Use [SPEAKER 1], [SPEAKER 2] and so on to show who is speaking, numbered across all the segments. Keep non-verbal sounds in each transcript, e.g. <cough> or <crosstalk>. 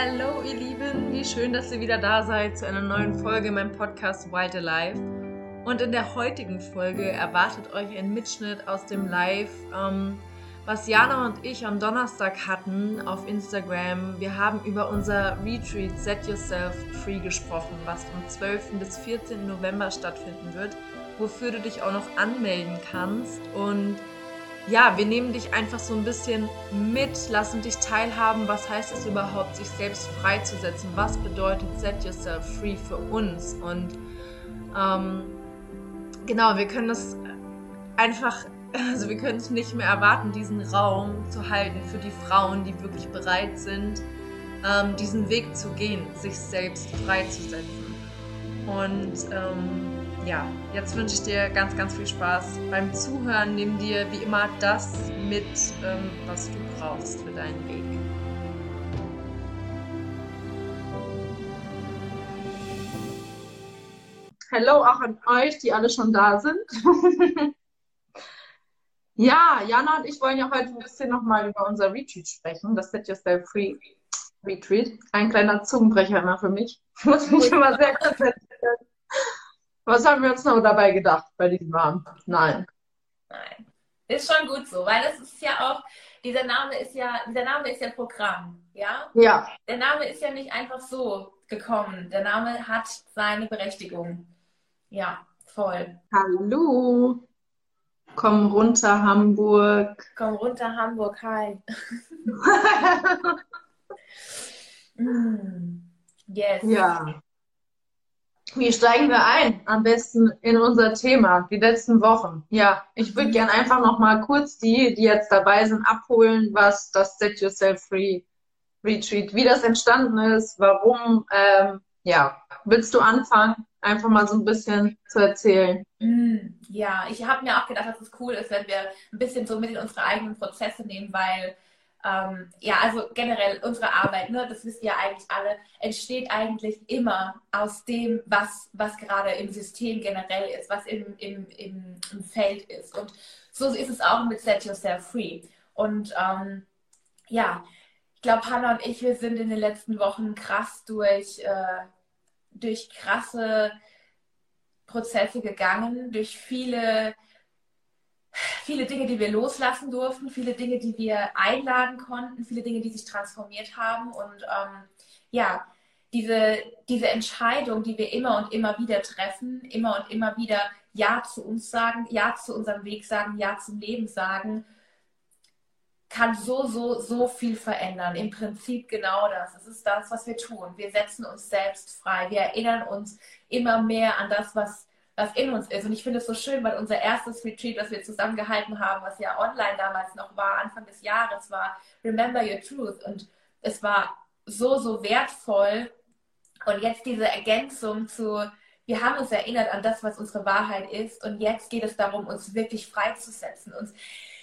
[SPEAKER 1] Hallo ihr Lieben, wie schön, dass ihr wieder da seid zu einer neuen Folge in meinem Podcast Wild Alive. Und in der heutigen Folge erwartet euch ein Mitschnitt aus dem Live, ähm, was Jana und ich am Donnerstag hatten auf Instagram. Wir haben über unser Retreat Set Yourself Free gesprochen, was vom 12. bis 14. November stattfinden wird, wofür du dich auch noch anmelden kannst. Und ja, wir nehmen dich einfach so ein bisschen mit, lassen dich teilhaben, was heißt es überhaupt, sich selbst freizusetzen, was bedeutet Set Yourself Free für uns? Und ähm, genau, wir können das einfach, also wir können es nicht mehr erwarten, diesen Raum zu halten für die Frauen, die wirklich bereit sind, ähm, diesen Weg zu gehen, sich selbst freizusetzen. Und ähm, ja, jetzt wünsche ich dir ganz, ganz viel Spaß beim Zuhören. Nimm dir wie immer das mit, ähm, was du brauchst für deinen Weg. Hallo auch an euch, die alle schon da sind. <laughs> ja, Jana und ich wollen ja heute ein bisschen nochmal über unser Retreat sprechen, das Set Yourself Free Retreat. Ein kleiner Zungenbrecher immer für mich. Ich muss mich immer sehr konzentrieren. Was haben wir uns noch dabei gedacht bei diesem Namen? Nein.
[SPEAKER 2] Nein. Ist schon gut so, weil das ist ja auch, dieser Name ist ja, dieser Name ist ja Programm, ja?
[SPEAKER 1] Ja.
[SPEAKER 2] Der Name ist ja nicht einfach so gekommen. Der Name hat seine Berechtigung. Ja, voll.
[SPEAKER 1] Hallo. Komm runter, Hamburg.
[SPEAKER 2] Komm runter, Hamburg, hi. <laughs> <laughs> mm. Yes.
[SPEAKER 1] Ja. Wie steigen wir ein? Am besten in unser Thema, die letzten Wochen. Ja, ich würde gerne einfach noch mal kurz die, die jetzt dabei sind, abholen, was das Set Yourself Free Retreat, wie das entstanden ist, warum. Ähm, ja, willst du anfangen, einfach mal so ein bisschen zu erzählen?
[SPEAKER 2] Mm, ja, ich habe mir auch gedacht, dass es cool ist, wenn wir ein bisschen so mit in unsere eigenen Prozesse nehmen, weil ähm, ja, also generell unsere Arbeit, ne, das wisst ihr eigentlich alle, entsteht eigentlich immer aus dem, was, was gerade im System generell ist, was im, im, im, im Feld ist. Und so ist es auch mit Set Yourself Free. Und ähm, ja, ich glaube, Hannah und ich, wir sind in den letzten Wochen krass durch, äh, durch krasse Prozesse gegangen, durch viele viele Dinge, die wir loslassen durften, viele Dinge, die wir einladen konnten, viele Dinge, die sich transformiert haben. Und ähm, ja, diese, diese Entscheidung, die wir immer und immer wieder treffen, immer und immer wieder Ja zu uns sagen, Ja zu unserem Weg sagen, Ja zum Leben sagen, kann so, so, so viel verändern. Im Prinzip genau das. Es ist das, was wir tun. Wir setzen uns selbst frei. Wir erinnern uns immer mehr an das, was was in uns ist. Und ich finde es so schön, weil unser erstes Retreat, was wir zusammengehalten haben, was ja online damals noch war, Anfang des Jahres, war Remember Your Truth. Und es war so, so wertvoll. Und jetzt diese Ergänzung zu, wir haben uns erinnert an das, was unsere Wahrheit ist. Und jetzt geht es darum, uns wirklich freizusetzen, uns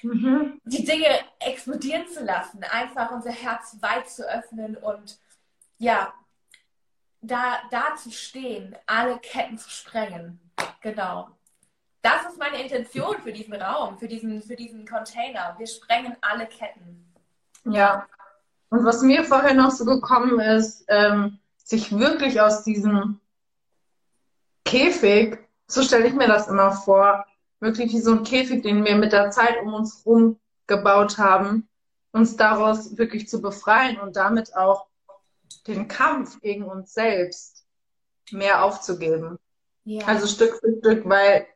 [SPEAKER 2] mhm. die Dinge explodieren zu lassen, einfach unser Herz weit zu öffnen und ja, da, da zu stehen, alle Ketten zu sprengen Genau. Das ist meine Intention für diesen Raum, für diesen, für diesen Container. Wir sprengen alle Ketten.
[SPEAKER 1] Ja. Und was mir vorher noch so gekommen ist, ähm, sich wirklich aus diesem Käfig, so stelle ich mir das immer vor, wirklich wie so ein Käfig, den wir mit der Zeit um uns herum gebaut haben, uns daraus wirklich zu befreien und damit auch den Kampf gegen uns selbst mehr aufzugeben. Ja. Also Stück für Stück, weil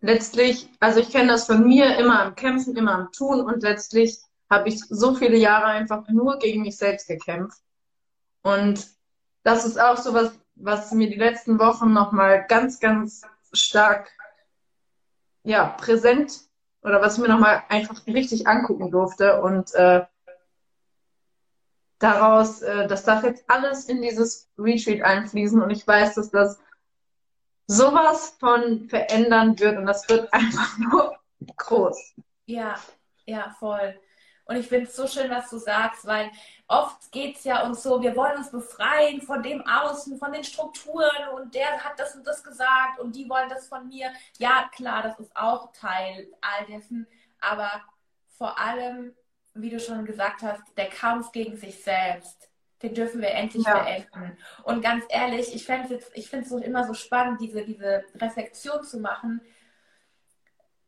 [SPEAKER 1] letztlich, also ich kenne das von mir, immer am Kämpfen, immer am Tun und letztlich habe ich so viele Jahre einfach nur gegen mich selbst gekämpft. Und das ist auch so was, was mir die letzten Wochen nochmal ganz, ganz stark ja, präsent oder was ich mir nochmal einfach richtig angucken durfte. Und äh, daraus, äh, das darf jetzt alles in dieses Retreat einfließen. Und ich weiß, dass das sowas von verändern wird und das wird einfach <laughs> nur groß.
[SPEAKER 2] Ja, ja, voll. Und ich finde es so schön, was du sagst, weil oft geht es ja uns so, wir wollen uns befreien von dem Außen, von den Strukturen und der hat das und das gesagt und die wollen das von mir. Ja, klar, das ist auch Teil all dessen, aber vor allem, wie du schon gesagt hast, der Kampf gegen sich selbst, Den dürfen wir endlich ja. beenden. Und ganz ehrlich, ich finde es so immer so spannend, diese, diese Reflexion zu machen.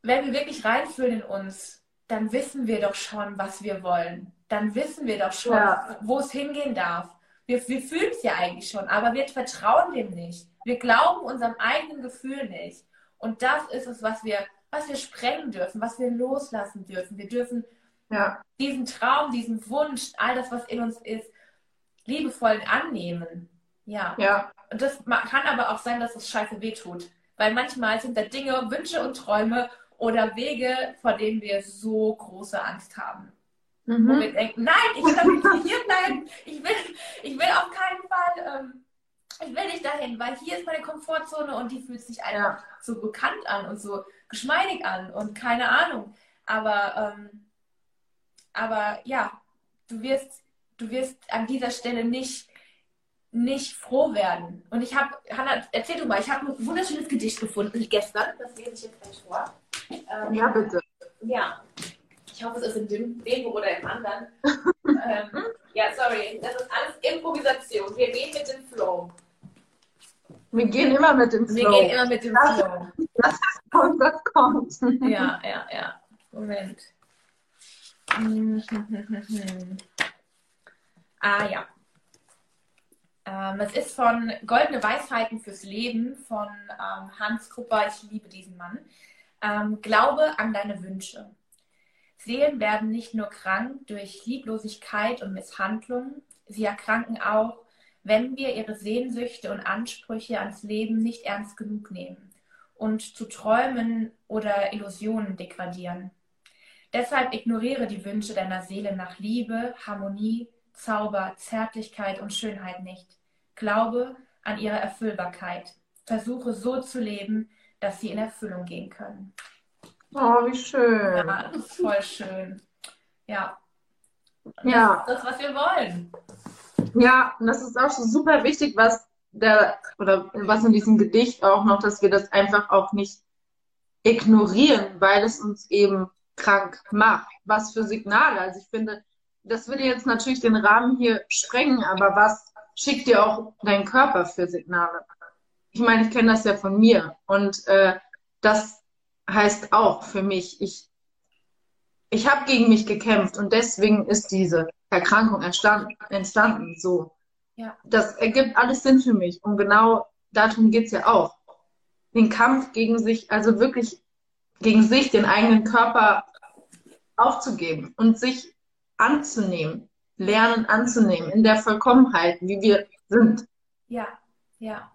[SPEAKER 2] Wenn wir wirklich reinfühlen in uns, dann wissen wir doch schon, was wir wollen. Dann wissen wir doch schon, ja. wo es hingehen darf. Wir, wir fühlen es ja eigentlich schon, aber wir vertrauen dem nicht. Wir glauben unserem eigenen Gefühl nicht. Und das ist es, was wir, was wir sprengen dürfen, was wir loslassen dürfen. Wir dürfen ja. diesen Traum, diesen Wunsch, all das, was in uns ist, liebevoll annehmen. Ja. ja. Und das kann aber auch sein, dass es scheiße wehtut. Weil manchmal sind da Dinge, Wünsche und Träume oder Wege, vor denen wir so große Angst haben. Mhm. Wo wir denken, nein, ich will nicht hier bleiben. Ich will, ich will auf keinen Fall, ähm, ich will nicht dahin, weil hier ist meine Komfortzone und die fühlt sich einfach ja. so bekannt an und so geschmeidig an und keine Ahnung. Aber, ähm, aber ja, du wirst, du wirst an dieser Stelle nicht, nicht froh werden. Und ich habe, Hanna, erzähl du mal, ich habe ein wunderschönes Gedicht gefunden gestern. Das lese ich jetzt gleich vor.
[SPEAKER 1] Ähm, ja, bitte.
[SPEAKER 2] Ja. Ich hoffe, es ist in dem, dem oder im anderen. <laughs> ähm, ja, sorry. Das ist alles Improvisation. Wir gehen mit dem Flow.
[SPEAKER 1] Wir gehen immer mit dem Flow.
[SPEAKER 2] Wir gehen immer mit dem Flow.
[SPEAKER 1] Das kommt, das kommt.
[SPEAKER 2] Ja, ja, ja. Moment. <laughs> ah, ja. Ähm, es ist von Goldene Weisheiten fürs Leben von ähm, Hans Krupper. Ich liebe diesen Mann. Ähm, Glaube an deine Wünsche. Seelen werden nicht nur krank durch Lieblosigkeit und Misshandlung, sie erkranken auch, wenn wir ihre Sehnsüchte und Ansprüche ans Leben nicht ernst genug nehmen und zu Träumen oder Illusionen degradieren. Deshalb ignoriere die Wünsche deiner Seele nach Liebe, Harmonie, Zauber, Zärtlichkeit und Schönheit nicht. Glaube an ihre Erfüllbarkeit. Versuche so zu leben, dass sie in Erfüllung gehen können.
[SPEAKER 1] Oh, wie schön.
[SPEAKER 2] Ja, das ist voll schön. Ja.
[SPEAKER 1] ja.
[SPEAKER 2] Das ist das, was wir wollen.
[SPEAKER 1] Ja, und das ist auch so super wichtig, was der, oder was in diesem Gedicht auch noch, dass wir das einfach auch nicht ignorieren, weil es uns eben krank macht. Was für Signale? Also ich finde, das würde jetzt natürlich den Rahmen hier sprengen, aber was schickt dir auch dein Körper für Signale? Ich meine, ich kenne das ja von mir und äh, das heißt auch für mich, ich, ich habe gegen mich gekämpft und deswegen ist diese Erkrankung entstanden. entstanden so. Ja. Das ergibt alles Sinn für mich und genau darum geht es ja auch. Den Kampf gegen sich, also wirklich gegen sich, den eigenen Körper aufzugeben und sich anzunehmen, lernen anzunehmen in der Vollkommenheit, wie wir sind.
[SPEAKER 2] Ja, ja.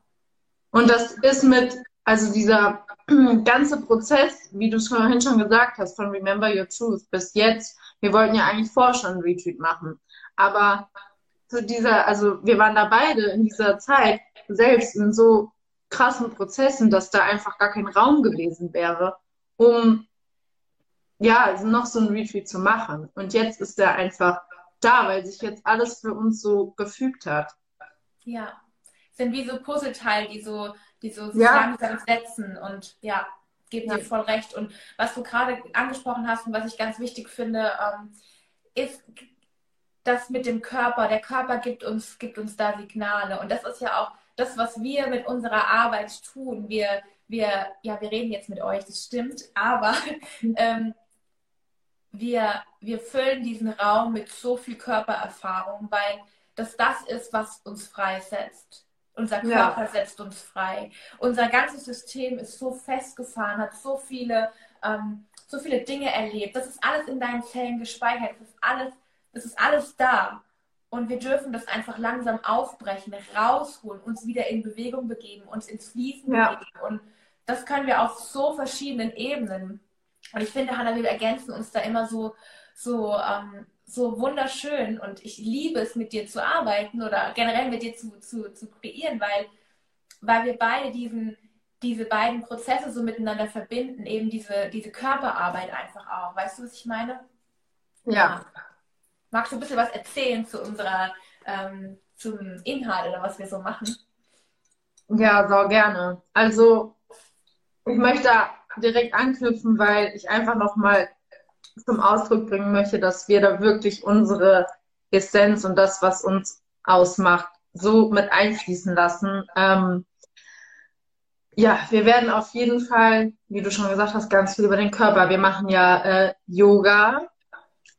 [SPEAKER 1] Und das ist mit, also dieser <clears throat> ganze Prozess, wie du es vorhin schon gesagt hast, von Remember Your Truth bis jetzt, wir wollten ja eigentlich vorher schon einen Retreat machen. Aber zu dieser, also wir waren da beide in dieser Zeit selbst in so krassen Prozessen, dass da einfach gar kein Raum gewesen wäre, um ja, also noch so ein Retreat zu machen. Und jetzt ist der einfach da, weil sich jetzt alles für uns so gefügt hat.
[SPEAKER 2] Ja, sind wie so Puzzleteile, die so, die so ja. langsam setzen und ja, gebe ja. dir voll recht. Und was du gerade angesprochen hast und was ich ganz wichtig finde, ähm, ist das mit dem Körper. Der Körper gibt uns, gibt uns da Signale. Und das ist ja auch das, was wir mit unserer Arbeit tun. Wir, wir, ja, wir reden jetzt mit euch, das stimmt, aber ähm, wir, wir füllen diesen Raum mit so viel Körpererfahrung, weil das das ist, was uns freisetzt. Unser Körper ja. setzt uns frei. Unser ganzes System ist so festgefahren, hat so viele, ähm, so viele Dinge erlebt. Das ist alles in deinen Zellen gespeichert. Das ist alles, das ist alles da. Und wir dürfen das einfach langsam aufbrechen, rausholen, uns wieder in Bewegung begeben, uns ins Fließen ja. begeben. Und das können wir auf so verschiedenen Ebenen. Und ich finde, Hannah, wir ergänzen uns da immer so, so ähm, so wunderschön und ich liebe es, mit dir zu arbeiten oder generell mit dir zu, zu, zu kreieren, weil, weil wir beide diesen, diese beiden Prozesse so miteinander verbinden, eben diese, diese Körperarbeit einfach auch. Weißt du, was ich meine?
[SPEAKER 1] Ja. ja.
[SPEAKER 2] Magst du ein bisschen was erzählen zu unserer, ähm, zum Inhalt oder was wir so machen?
[SPEAKER 1] Ja, so gerne. Also, ich möchte direkt anknüpfen, weil ich einfach nochmal zum Ausdruck bringen möchte, dass wir da wirklich unsere Essenz und das, was uns ausmacht, so mit einfließen lassen. Ähm, ja, wir werden auf jeden Fall, wie du schon gesagt hast, ganz viel über den Körper. Wir machen ja äh, Yoga.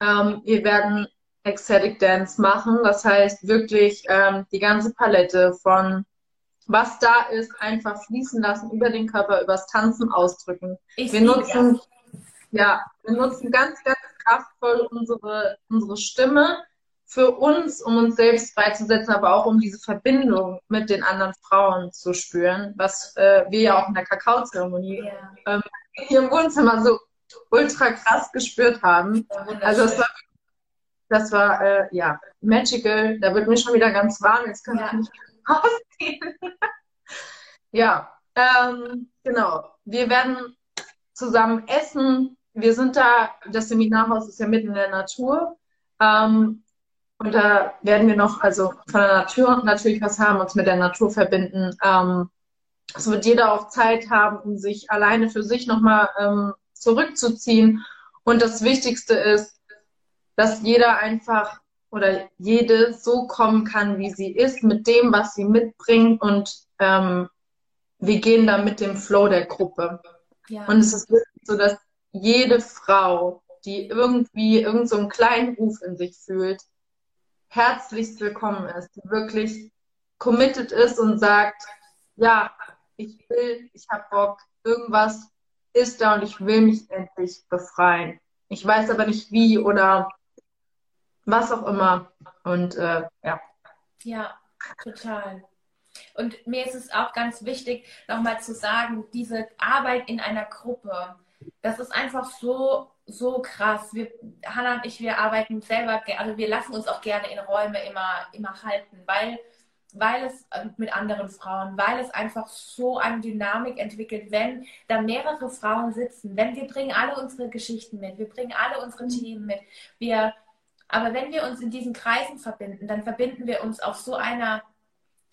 [SPEAKER 1] Ähm, wir werden Ecstatic Dance machen. Das heißt wirklich ähm, die ganze Palette von was da ist, einfach fließen lassen über den Körper, übers Tanzen ausdrücken. Ich wir nutzen, ja, wir nutzen ganz, ganz kraftvoll unsere, unsere Stimme für uns, um uns selbst freizusetzen, aber auch um diese Verbindung mit den anderen Frauen zu spüren, was äh, wir ja auch in der Kakaozeremonie yeah. ähm, hier im Wohnzimmer so ultra krass gespürt haben. Also es war, das war äh, ja magical. Da wird mir schon wieder ganz warm. Jetzt kann ja. ich nicht ausgehen. <laughs> ja, ähm, genau. Wir werden zusammen essen. Wir sind da, das Seminarhaus ist ja mitten in der Natur. Ähm, und da werden wir noch, also von der Natur natürlich was haben, uns mit der Natur verbinden. Ähm, es wird jeder auch Zeit haben, um sich alleine für sich nochmal ähm, zurückzuziehen. Und das Wichtigste ist, dass jeder einfach oder jede so kommen kann, wie sie ist, mit dem, was sie mitbringt und ähm, wir gehen da mit dem Flow der Gruppe. Ja. Und es ist wirklich so, dass jede Frau, die irgendwie irgend so einen kleinen Ruf in sich fühlt, herzlichst willkommen ist, die wirklich committed ist und sagt, ja, ich will, ich habe Bock, irgendwas ist da und ich will mich endlich befreien. Ich weiß aber nicht wie oder was auch immer. Und äh, ja.
[SPEAKER 2] Ja, total. Und mir ist es auch ganz wichtig, nochmal zu sagen, diese Arbeit in einer Gruppe, das ist einfach so, so krass. Wir, Hannah und ich, wir arbeiten selber, also wir lassen uns auch gerne in Räume immer, immer halten, weil, weil es äh, mit anderen Frauen, weil es einfach so eine Dynamik entwickelt, wenn da mehrere Frauen sitzen, wenn wir bringen alle unsere Geschichten mit, wir bringen alle unsere Themen mit, wir aber wenn wir uns in diesen Kreisen verbinden, dann verbinden wir uns auf so einer,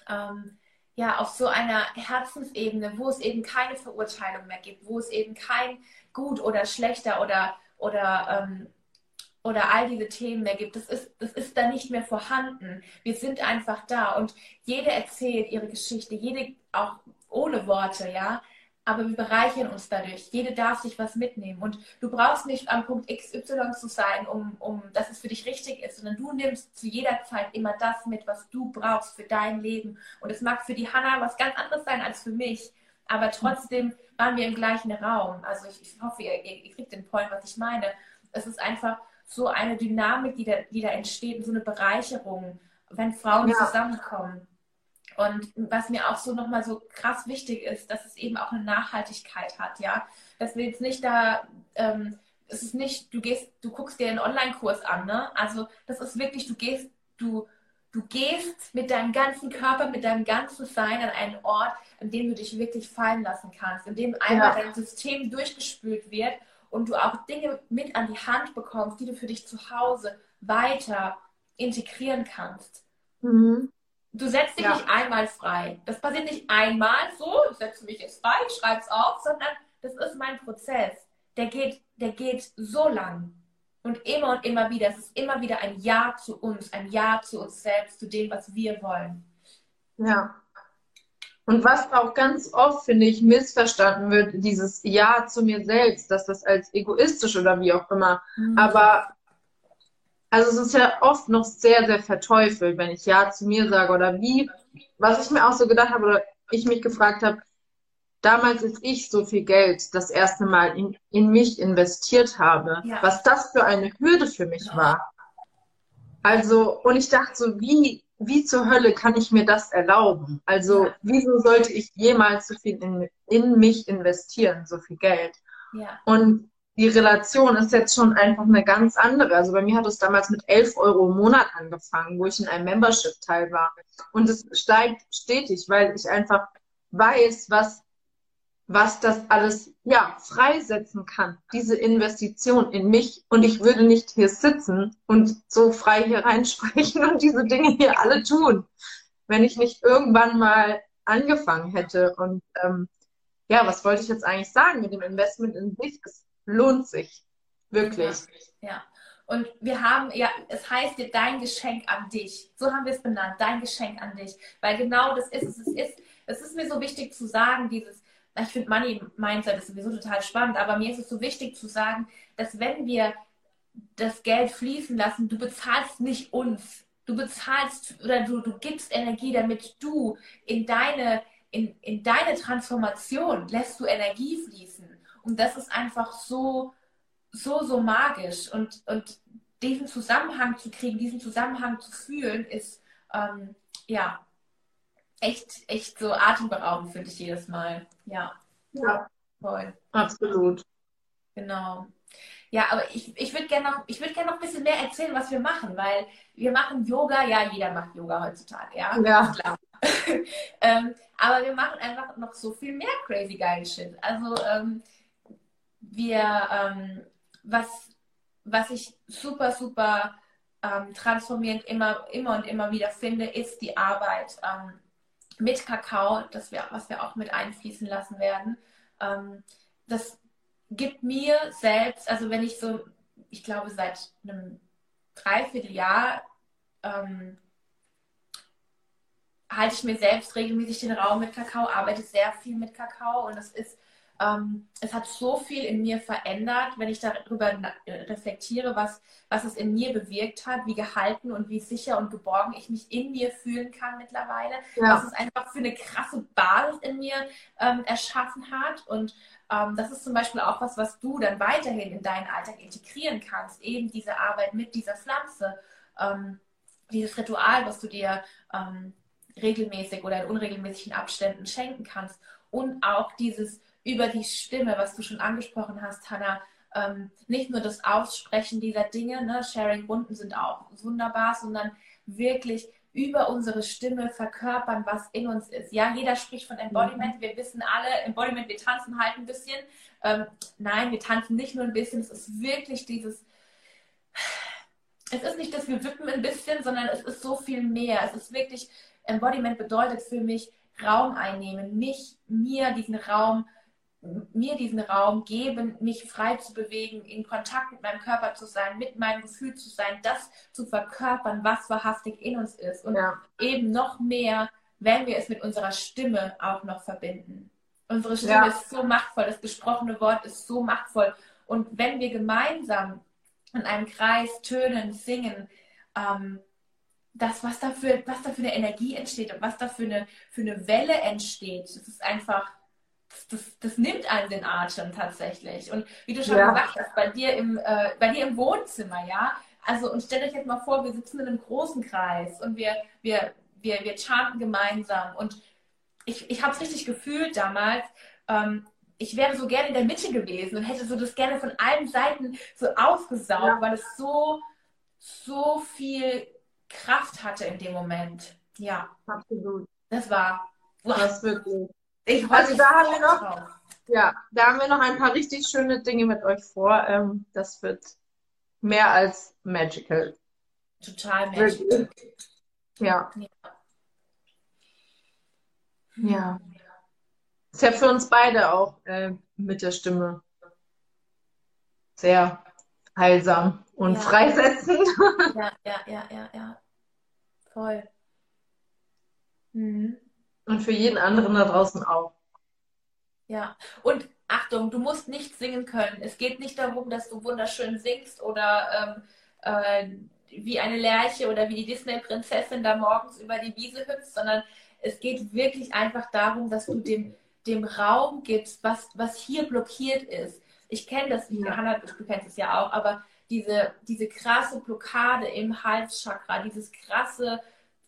[SPEAKER 2] ähm, ja, auf so einer Herzensebene, wo es eben keine Verurteilung mehr gibt, wo es eben kein gut oder schlechter oder, oder, ähm, oder all diese Themen mehr gibt. Das ist, das ist da nicht mehr vorhanden. Wir sind einfach da und jede erzählt ihre Geschichte, jede auch ohne Worte, ja aber wir bereichern uns dadurch. Jede darf sich was mitnehmen. Und du brauchst nicht am Punkt XY zu sein, um, um dass es für dich richtig ist, sondern du nimmst zu jeder Zeit immer das mit, was du brauchst für dein Leben. Und es mag für die Hanna was ganz anderes sein als für mich, aber trotzdem waren wir im gleichen Raum. Also ich, ich hoffe, ihr, ihr, kriegt den Point, was ich meine. Es ist einfach so eine Dynamik, die da, die da entsteht und so eine Bereicherung, wenn Frauen ja. zusammenkommen. Und was mir auch so nochmal so krass wichtig ist, dass es eben auch eine Nachhaltigkeit hat, ja. Dass wir jetzt nicht da, ähm, es ist nicht, du gehst, du guckst dir einen Online-Kurs an, ne? Also das ist wirklich, du gehst, du, du gehst mit deinem ganzen Körper, mit deinem ganzen Sein an einen Ort, an dem du dich wirklich fallen lassen kannst, in dem einmal ja. dein System durchgespült wird und du auch Dinge mit an die Hand bekommst, die du für dich zu Hause weiter integrieren kannst. Mhm. Du setzt dich ja. nicht einmal frei. Das passiert nicht einmal so, ich setze mich jetzt frei, ich schreibe es auf, sondern das ist mein Prozess. Der geht, der geht so lang. Und immer und immer wieder. Es ist immer wieder ein Ja zu uns, ein Ja zu uns selbst, zu dem, was wir wollen.
[SPEAKER 1] Ja. Und was auch ganz oft, finde ich, missverstanden wird, dieses Ja zu mir selbst, dass das als egoistisch oder wie auch immer. Mhm. Aber also es ist ja oft noch sehr, sehr verteufelt, wenn ich Ja zu mir sage oder wie, was ich mir auch so gedacht habe oder ich mich gefragt habe, damals, als ich so viel Geld das erste Mal in, in mich investiert habe, ja. was das für eine Hürde für mich war. Also, und ich dachte so, wie, wie zur Hölle kann ich mir das erlauben? Also, ja. wieso sollte ich jemals so viel in, in mich investieren, so viel Geld? Ja. Und die Relation ist jetzt schon einfach eine ganz andere. Also bei mir hat es damals mit 11 Euro im Monat angefangen, wo ich in einem Membership-Teil war. Und es steigt stetig, weil ich einfach weiß, was, was das alles ja, freisetzen kann, diese Investition in mich. Und ich würde nicht hier sitzen und so frei hier reinsprechen <laughs> und diese Dinge hier alle tun, wenn ich nicht irgendwann mal angefangen hätte. Und ähm, ja, was wollte ich jetzt eigentlich sagen mit dem Investment in sich? Lohnt sich. Wirklich.
[SPEAKER 2] Ja. Und wir haben, ja, es heißt dir dein Geschenk an dich. So haben wir es benannt, dein Geschenk an dich. Weil genau das ist es. Es ist, es ist mir so wichtig zu sagen, dieses, ich finde Money Mindset ist sowieso total spannend, aber mir ist es so wichtig zu sagen, dass wenn wir das Geld fließen lassen, du bezahlst nicht uns. Du bezahlst oder du, du gibst Energie, damit du in deine, in, in deine Transformation lässt du Energie fließen. Und das ist einfach so, so, so magisch. Und, und diesen Zusammenhang zu kriegen, diesen Zusammenhang zu fühlen, ist ähm, ja echt, echt so atemberaubend, finde ich jedes Mal. Ja.
[SPEAKER 1] Ja. Voll. Absolut.
[SPEAKER 2] Genau. Ja, aber ich, ich würde gerne noch, würd gern noch ein bisschen mehr erzählen, was wir machen, weil wir machen Yoga, ja, jeder macht Yoga heutzutage, ja.
[SPEAKER 1] Ja. Klar. <laughs>
[SPEAKER 2] ähm, aber wir machen einfach noch so viel mehr crazy geil Shit. Also ähm, wir, ähm, was, was ich super, super ähm, transformierend immer, immer und immer wieder finde, ist die Arbeit ähm, mit Kakao, das wir, was wir auch mit einfließen lassen werden. Ähm, das gibt mir selbst, also wenn ich so, ich glaube seit einem Dreivierteljahr ähm, halte ich mir selbst regelmäßig den Raum mit Kakao, arbeite sehr viel mit Kakao und es ist ähm, es hat so viel in mir verändert, wenn ich darüber reflektiere, was, was es in mir bewirkt hat, wie gehalten und wie sicher und geborgen ich mich in mir fühlen kann mittlerweile. Ja. Was es einfach für eine krasse Basis in mir ähm, erschaffen hat. Und ähm, das ist zum Beispiel auch was, was du dann weiterhin in deinen Alltag integrieren kannst. Eben diese Arbeit mit dieser Pflanze, ähm, dieses Ritual, was du dir ähm, regelmäßig oder in unregelmäßigen Abständen schenken kannst. Und auch dieses über die Stimme, was du schon angesprochen hast, Hannah, ähm, nicht nur das Aussprechen dieser Dinge, ne, Sharing-Runden sind auch wunderbar, sondern wirklich über unsere Stimme verkörpern, was in uns ist. Ja, jeder spricht von Embodiment. Mhm. Wir wissen alle, Embodiment, wir tanzen halt ein bisschen. Ähm, nein, wir tanzen nicht nur ein bisschen. Es ist wirklich dieses. Es ist nicht, dass wir wippen ein bisschen, sondern es ist so viel mehr. Es ist wirklich, Embodiment bedeutet für mich Raum einnehmen, mich, mir diesen Raum mir diesen Raum geben, mich frei zu bewegen, in Kontakt mit meinem Körper zu sein, mit meinem Gefühl zu sein, das zu verkörpern, was wahrhaftig in uns ist. Und ja. eben noch mehr, wenn wir es mit unserer Stimme auch noch verbinden. Unsere Stimme ja. ist so machtvoll, das gesprochene Wort ist so machtvoll. Und wenn wir gemeinsam in einem Kreis tönen, singen, ähm, das, was da, für, was da für eine Energie entsteht und was da für eine, für eine Welle entsteht, das ist einfach das, das nimmt einen den Atem tatsächlich. Und wie du schon ja. gesagt hast, bei dir im, äh, bei dir im Wohnzimmer, ja. Also, und stell euch jetzt mal vor, wir sitzen in einem großen Kreis und wir, wir, wir, wir chanten gemeinsam. Und ich, ich habe es richtig gefühlt damals. Ähm, ich wäre so gerne in der Mitte gewesen und hätte so das gerne von allen Seiten so aufgesaugt, ja. weil es so, so viel Kraft hatte in dem Moment. Ja.
[SPEAKER 1] Absolut.
[SPEAKER 2] Das war.
[SPEAKER 1] Wow. Das wirklich. Ich also da haben wir noch, ja, da haben wir noch ein paar richtig schöne Dinge mit euch vor. Ähm, das wird mehr als magical.
[SPEAKER 2] Total magical.
[SPEAKER 1] Ja. ja. Ja. Ist ja für uns beide auch äh, mit der Stimme sehr heilsam und ja. freisetzend.
[SPEAKER 2] Ja, ja, ja, ja, ja. Voll.
[SPEAKER 1] Mhm. Und für jeden anderen da draußen auch.
[SPEAKER 2] Ja, und Achtung, du musst nicht singen können. Es geht nicht darum, dass du wunderschön singst oder ähm, äh, wie eine Lerche oder wie die Disney-Prinzessin da morgens über die Wiese hüpfst, sondern es geht wirklich einfach darum, dass du dem, dem Raum gibst, was, was hier blockiert ist. Ich kenne das, ja. Hannah, du kennst es ja auch, aber diese, diese krasse Blockade im Halschakra, dieses krasse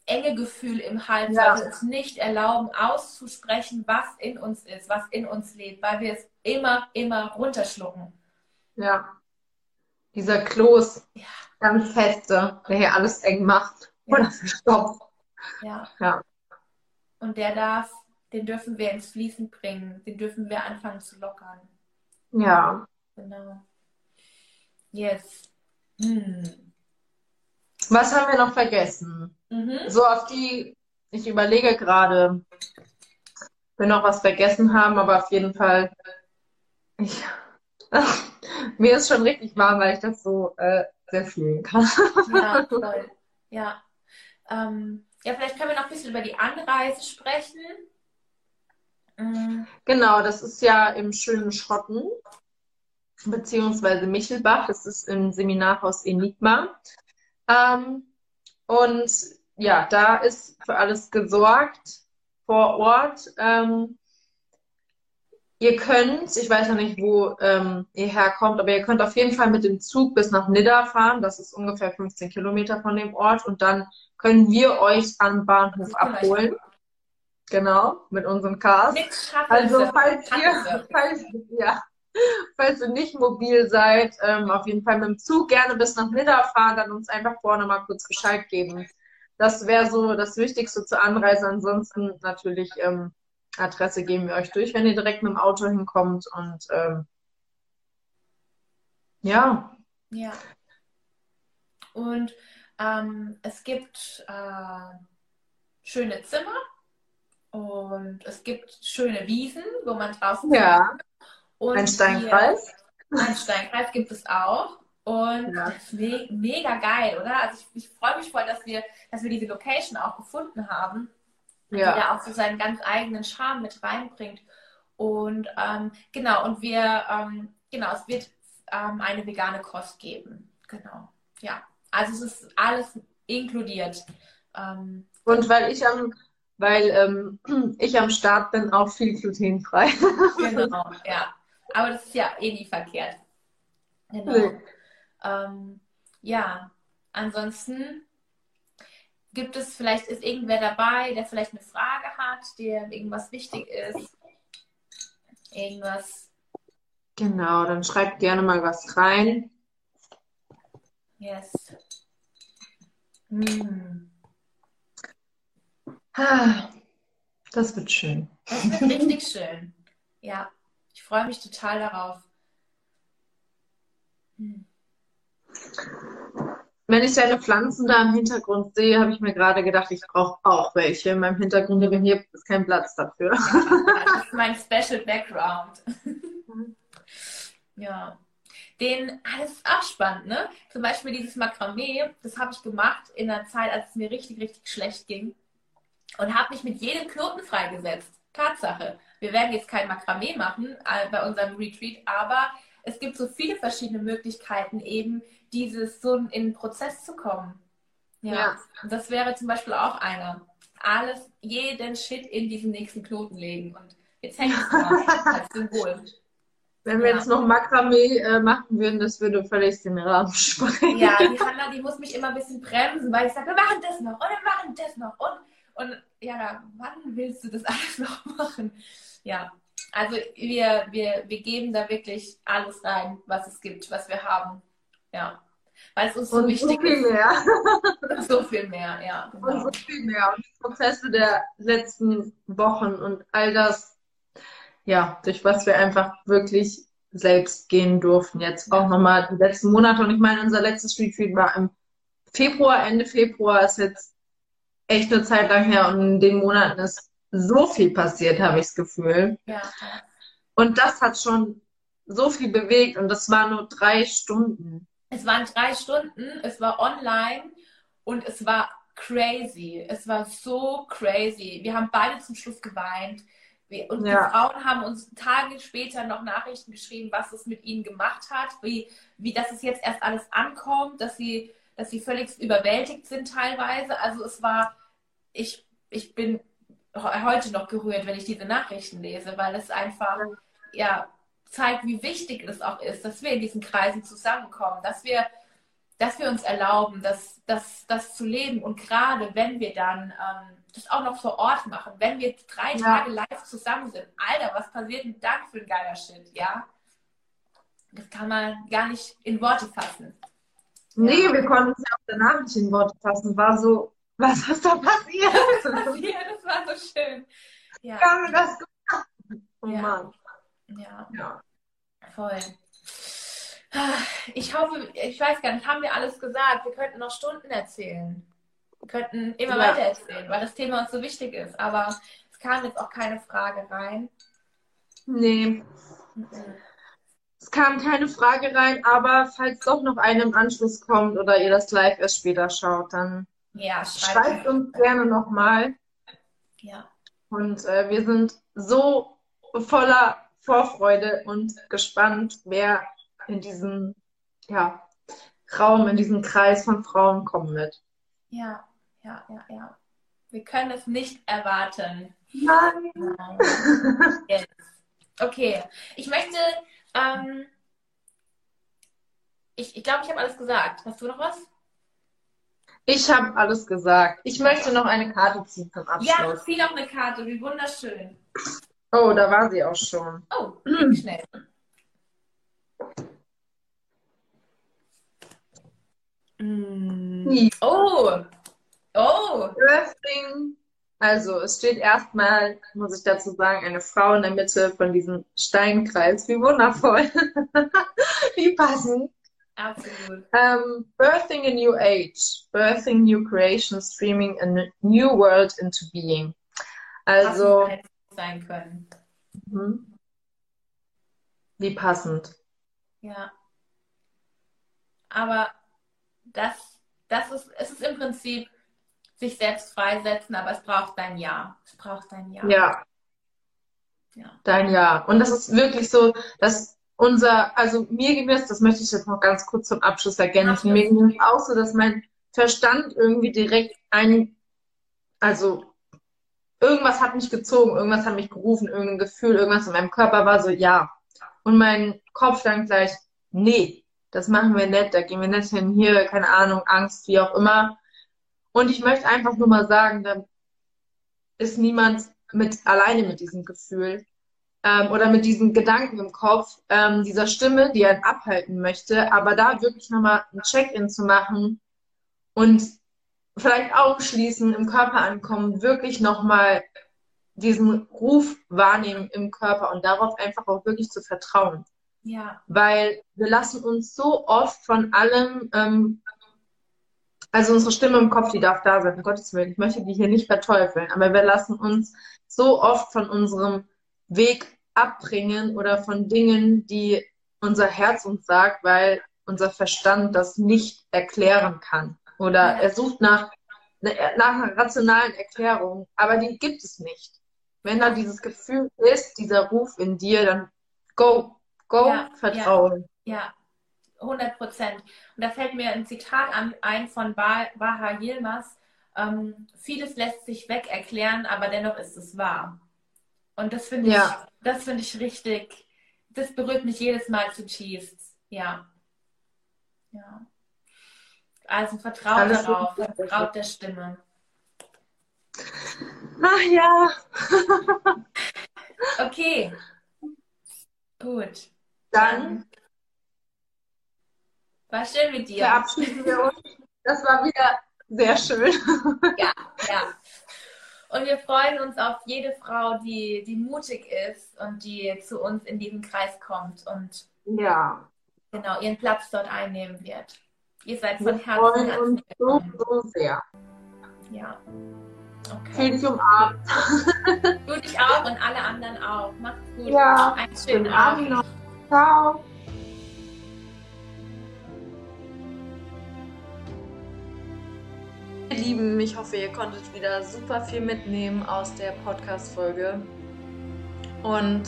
[SPEAKER 2] enge Gefühl im Hals, ja. weil wir uns nicht erlauben, auszusprechen, was in uns ist, was in uns lebt, weil wir es immer, immer runterschlucken.
[SPEAKER 1] Ja. Dieser Kloß, ja. ganz feste, der hier alles eng macht ja. und stoppt.
[SPEAKER 2] Ja. ja. Und der darf, den dürfen wir ins Fließen bringen, den dürfen wir anfangen zu lockern.
[SPEAKER 1] Ja.
[SPEAKER 2] Genau. Yes. Hm.
[SPEAKER 1] Was haben wir noch vergessen? Mhm. So auf die, ich überlege gerade, wir noch was vergessen haben, aber auf jeden Fall, ich, <laughs> mir ist schon richtig warm, weil ich das so äh, sehr fühlen kann.
[SPEAKER 2] Ja, <laughs> toll. Ja. Ähm, ja, vielleicht können wir noch ein bisschen über die Anreise sprechen.
[SPEAKER 1] Mhm. Genau, das ist ja im schönen Schotten, beziehungsweise Michelbach. Das ist im Seminarhaus Enigma. Ähm, und ja, da ist für alles gesorgt vor Ort. Ähm, ihr könnt, ich weiß noch nicht, wo ähm, ihr herkommt, aber ihr könnt auf jeden Fall mit dem Zug bis nach Nidda fahren. Das ist ungefähr 15 Kilometer von dem Ort. Und dann können wir euch am Bahnhof abholen. Genau, mit unseren Cars. Also falls ihr, falls, ja, <laughs> falls ihr nicht mobil seid, ähm, auf jeden Fall mit dem Zug gerne bis nach Nidda fahren, dann uns einfach vorne mal kurz Bescheid geben. Das wäre so das Wichtigste zur Anreise. Ansonsten natürlich ähm, Adresse geben wir euch durch, wenn ihr direkt mit dem Auto hinkommt und ähm, ja.
[SPEAKER 2] Ja. Und ähm, es gibt äh, schöne Zimmer und es gibt schöne Wiesen, wo man draußen
[SPEAKER 1] Ja. Und ein Steinkreis.
[SPEAKER 2] ein Steinkreis gibt es auch. Und ja. me mega geil, oder? Also ich, ich freue mich voll, dass wir, dass wir diese Location auch gefunden haben, ja. die da auch so seinen ganz eigenen Charme mit reinbringt. Und ähm, genau, und wir, ähm, genau, es wird ähm, eine vegane Kost geben. Genau. Ja. Also es ist alles inkludiert.
[SPEAKER 1] Ähm, und weil ich am weil ähm, <clears throat> ich am Start bin auch viel glutenfrei. <laughs>
[SPEAKER 2] genau, ja. Aber das ist ja eh nie verkehrt. Genau. Nee. Ähm, ja, ansonsten gibt es vielleicht, ist irgendwer dabei, der vielleicht eine Frage hat, der irgendwas wichtig ist? Irgendwas.
[SPEAKER 1] Genau, dann schreibt gerne mal was rein.
[SPEAKER 2] Yes. Hm.
[SPEAKER 1] Ah, das wird schön.
[SPEAKER 2] Das wird richtig schön. Ja, freue mich total darauf.
[SPEAKER 1] Hm. Wenn ich deine Pflanzen da im Hintergrund sehe, habe ich mir gerade gedacht, ich brauche auch welche in meinem Hintergrund, aber hier ist kein Platz dafür.
[SPEAKER 2] Ja, das ist mein Special Background. ja. Den, ah, das ist auch spannend, ne? Zum Beispiel dieses Makramee, das habe ich gemacht in einer Zeit, als es mir richtig, richtig schlecht ging und habe mich mit jedem Knoten freigesetzt. Tatsache. Wir werden jetzt kein Makramee machen äh, bei unserem Retreat, aber es gibt so viele verschiedene Möglichkeiten, eben dieses so in den Prozess zu kommen. Ja. ja. Das wäre zum Beispiel auch eine. Alles, jeden Shit in diesen nächsten Knoten legen. Und jetzt hängt es mal <laughs> als Symbol.
[SPEAKER 1] Wenn wir ja. jetzt noch Makramee äh, machen würden, das würde völlig den Rahmen sprengen.
[SPEAKER 2] Ja, die <laughs> Hanna, die muss mich immer ein bisschen bremsen, weil ich sage, wir machen das noch und wir machen das noch und und ja, wann willst du das <laughs> alles noch machen? Ja, also wir, wir, wir geben da wirklich alles rein, was es gibt, was wir haben. Ja. Weil es uns so und wichtig
[SPEAKER 1] so viel
[SPEAKER 2] ist.
[SPEAKER 1] Mehr. <laughs>
[SPEAKER 2] so viel mehr, ja.
[SPEAKER 1] Genau. Und so viel mehr. Und die Prozesse der letzten Wochen und all das, ja, durch was wir einfach wirklich selbst gehen durften. Jetzt auch nochmal die letzten Monate. Und ich meine, unser letztes Retreat war im Februar, Ende Februar ist jetzt echt eine Zeit lang her und in den Monaten ist so viel passiert, habe ich das Gefühl.
[SPEAKER 2] Ja.
[SPEAKER 1] Und das hat schon so viel bewegt und das war nur drei Stunden.
[SPEAKER 2] Es waren drei Stunden, es war online und es war crazy. Es war so crazy. Wir haben beide zum Schluss geweint. Und ja. die Frauen haben uns Tage später noch Nachrichten geschrieben, was es mit ihnen gemacht hat, wie, wie dass es jetzt erst alles ankommt, dass sie, dass sie völlig überwältigt sind teilweise. Also es war, ich, ich bin heute noch gerührt, wenn ich diese Nachrichten lese, weil es einfach ja zeigt, wie wichtig es auch ist, dass wir in diesen Kreisen zusammenkommen, dass wir, dass wir uns erlauben, das, das, das zu leben und gerade wenn wir dann ähm, das auch noch vor Ort machen, wenn wir drei ja. Tage live zusammen sind, Alter, was passiert denn dann für ein geiler Shit, ja? Das kann man gar nicht in Worte fassen.
[SPEAKER 1] Nee, ja. wir konnten es ja auch danach nicht in Worte fassen. War so, was ist da passiert?
[SPEAKER 2] das war so schön.
[SPEAKER 1] Ja. Haben wir das gemacht? Oh ja. Mann.
[SPEAKER 2] Ja. ja. Voll. Ich hoffe, ich weiß gar nicht, haben wir alles gesagt? Wir könnten noch Stunden erzählen. Wir könnten immer ja. weiter erzählen, weil das Thema uns so wichtig ist. Aber es kam jetzt auch keine Frage rein.
[SPEAKER 1] Nee. Mhm. Es kam keine Frage rein, aber falls doch noch eine im Anschluss kommt oder ihr das live erst später schaut, dann
[SPEAKER 2] Ja, schreibt.
[SPEAKER 1] schreibt uns gerne nochmal.
[SPEAKER 2] Ja.
[SPEAKER 1] Und äh, wir sind so voller Vorfreude und gespannt, wer in diesen ja, Raum, in diesen Kreis von Frauen kommen wird.
[SPEAKER 2] Ja, ja, ja, ja. Wir können es nicht erwarten.
[SPEAKER 1] Nein. <laughs>
[SPEAKER 2] Yes. Okay, ich möchte, ähm, ich, ich glaube, ich habe alles gesagt. Hast du noch was?
[SPEAKER 1] Ich habe alles gesagt. Ich möchte noch eine Karte ziehen zum
[SPEAKER 2] Ja,
[SPEAKER 1] Abschluss.
[SPEAKER 2] zieh noch eine Karte, wie wunderschön.
[SPEAKER 1] Oh, da war sie auch schon.
[SPEAKER 2] Oh, ging schnell. Mm. Oh, oh,
[SPEAKER 1] Birthing. Also, es steht erstmal, muss ich dazu sagen, eine Frau in der Mitte von diesem Steinkreis. Wie wundervoll. <laughs> Wie passend.
[SPEAKER 2] Absolut.
[SPEAKER 1] Um, birthing a new age, birthing new creation, streaming a new world into being. Also,
[SPEAKER 2] Passend sein können.
[SPEAKER 1] mhm. wie passend.
[SPEAKER 2] Ja. Aber das, das ist, es ist im Prinzip sich selbst freisetzen, aber es braucht dein Ja. Es braucht dein Ja.
[SPEAKER 1] Ja,
[SPEAKER 2] Ja.
[SPEAKER 1] dein Ja. Und das ist wirklich so, dass unser, also mir ging es, das möchte ich jetzt noch ganz kurz zum Abschluss ergänzen, mir ging es auch so, dass mein Verstand irgendwie direkt ein, also irgendwas hat mich gezogen, irgendwas hat mich gerufen, irgendein Gefühl, irgendwas in meinem Körper war so, ja. Und mein Kopf dann gleich, nee, das machen wir nicht, da gehen wir nicht hin, hier, keine Ahnung, Angst, wie auch immer. Und ich möchte einfach nur mal sagen, da ist niemand mit alleine mit diesem Gefühl ähm, oder mit diesen Gedanken im Kopf, ähm, dieser Stimme, die einen abhalten möchte, aber da wirklich nochmal ein Check-in zu machen und vielleicht Augen schließen, im Körper ankommen, wirklich nochmal diesen Ruf wahrnehmen im Körper und darauf einfach auch wirklich zu vertrauen.
[SPEAKER 2] Ja.
[SPEAKER 1] Weil wir lassen uns so oft von allem, ähm, also unsere Stimme im Kopf, die darf da sein, um Gottes Willen. Ich möchte die hier nicht verteufeln, aber wir lassen uns so oft von unserem Weg abbringen oder von Dingen, die unser Herz uns sagt, weil unser Verstand das nicht erklären kann. Oder
[SPEAKER 2] Ja.
[SPEAKER 1] er sucht nach, nach einer rationalen Erklärung, aber die gibt es nicht. Wenn da dieses Gefühl ist, dieser Ruf in dir, dann go, go,
[SPEAKER 2] Ja,
[SPEAKER 1] vertrauen.
[SPEAKER 2] Ja, 100 Prozent. Und da fällt mir ein Zitat an, ein von Ba- Baha Yilmaz. Ähm, vieles lässt sich weg erklären, aber dennoch ist es wahr. Und das finde ich,
[SPEAKER 1] Ja.
[SPEAKER 2] das finde ich richtig, das berührt mich jedes Mal zutiefst. Ja. Ja. Also vertraut
[SPEAKER 1] Alles
[SPEAKER 2] darauf, vertraut der Stimme.
[SPEAKER 1] Ach ja. <laughs>
[SPEAKER 2] Okay. Gut.
[SPEAKER 1] Dann
[SPEAKER 2] War schön mit dir.
[SPEAKER 1] verabschieden wir uns. Das war wieder sehr schön.
[SPEAKER 2] Ja, ja. <laughs> Und wir freuen uns auf jede Frau, die, die mutig ist und die zu uns in diesen Kreis kommt und
[SPEAKER 1] Ja,
[SPEAKER 2] genau ihren Platz dort einnehmen wird. Ihr seid
[SPEAKER 1] wir
[SPEAKER 2] von Herzen
[SPEAKER 1] freuen
[SPEAKER 2] herzlich
[SPEAKER 1] uns so, so sehr.
[SPEAKER 2] Ja. Okay.
[SPEAKER 1] Fühl dich umarmt.
[SPEAKER 2] Du dich auch und alle anderen auch. Macht's gut.
[SPEAKER 1] Ja.
[SPEAKER 2] Einen schönen Abend.
[SPEAKER 1] noch. Ciao. Ihr Lieben, ich hoffe, ihr konntet wieder super viel mitnehmen aus der Podcast-Folge. Und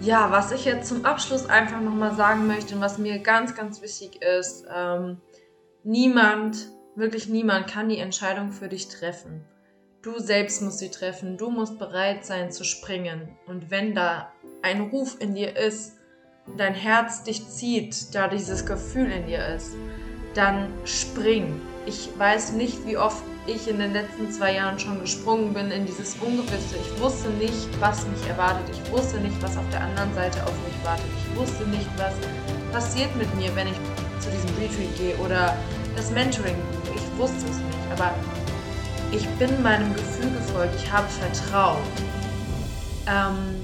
[SPEAKER 1] ja, was ich jetzt zum Abschluss einfach nochmal sagen möchte und was mir ganz, ganz wichtig ist, ähm, niemand, wirklich niemand kann die Entscheidung für dich treffen. Du selbst musst sie treffen. Du musst bereit sein zu springen. Und wenn da ein Ruf in dir ist, dein Herz dich zieht, da dieses Gefühl in dir ist, dann spring. Ich weiß nicht, wie oft ich in den letzten zwei Jahren schon gesprungen bin in dieses Ungewisse. Ich wusste nicht, was mich erwartet. Ich wusste nicht, was auf der anderen Seite auf mich wartet. Ich wusste nicht, was passiert mit mir, wenn ich zu diesem Retreat gehe oder das Mentoring buche. Ich wusste es nicht. Aber ich bin meinem Gefühl gefolgt. Ich habe vertraut. Ähm,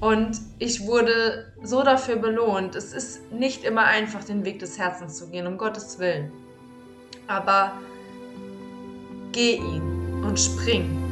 [SPEAKER 1] und ich wurde so dafür belohnt. Es ist nicht immer einfach, den Weg des Herzens zu gehen, um Gottes Willen. Aber geh ihn und spring.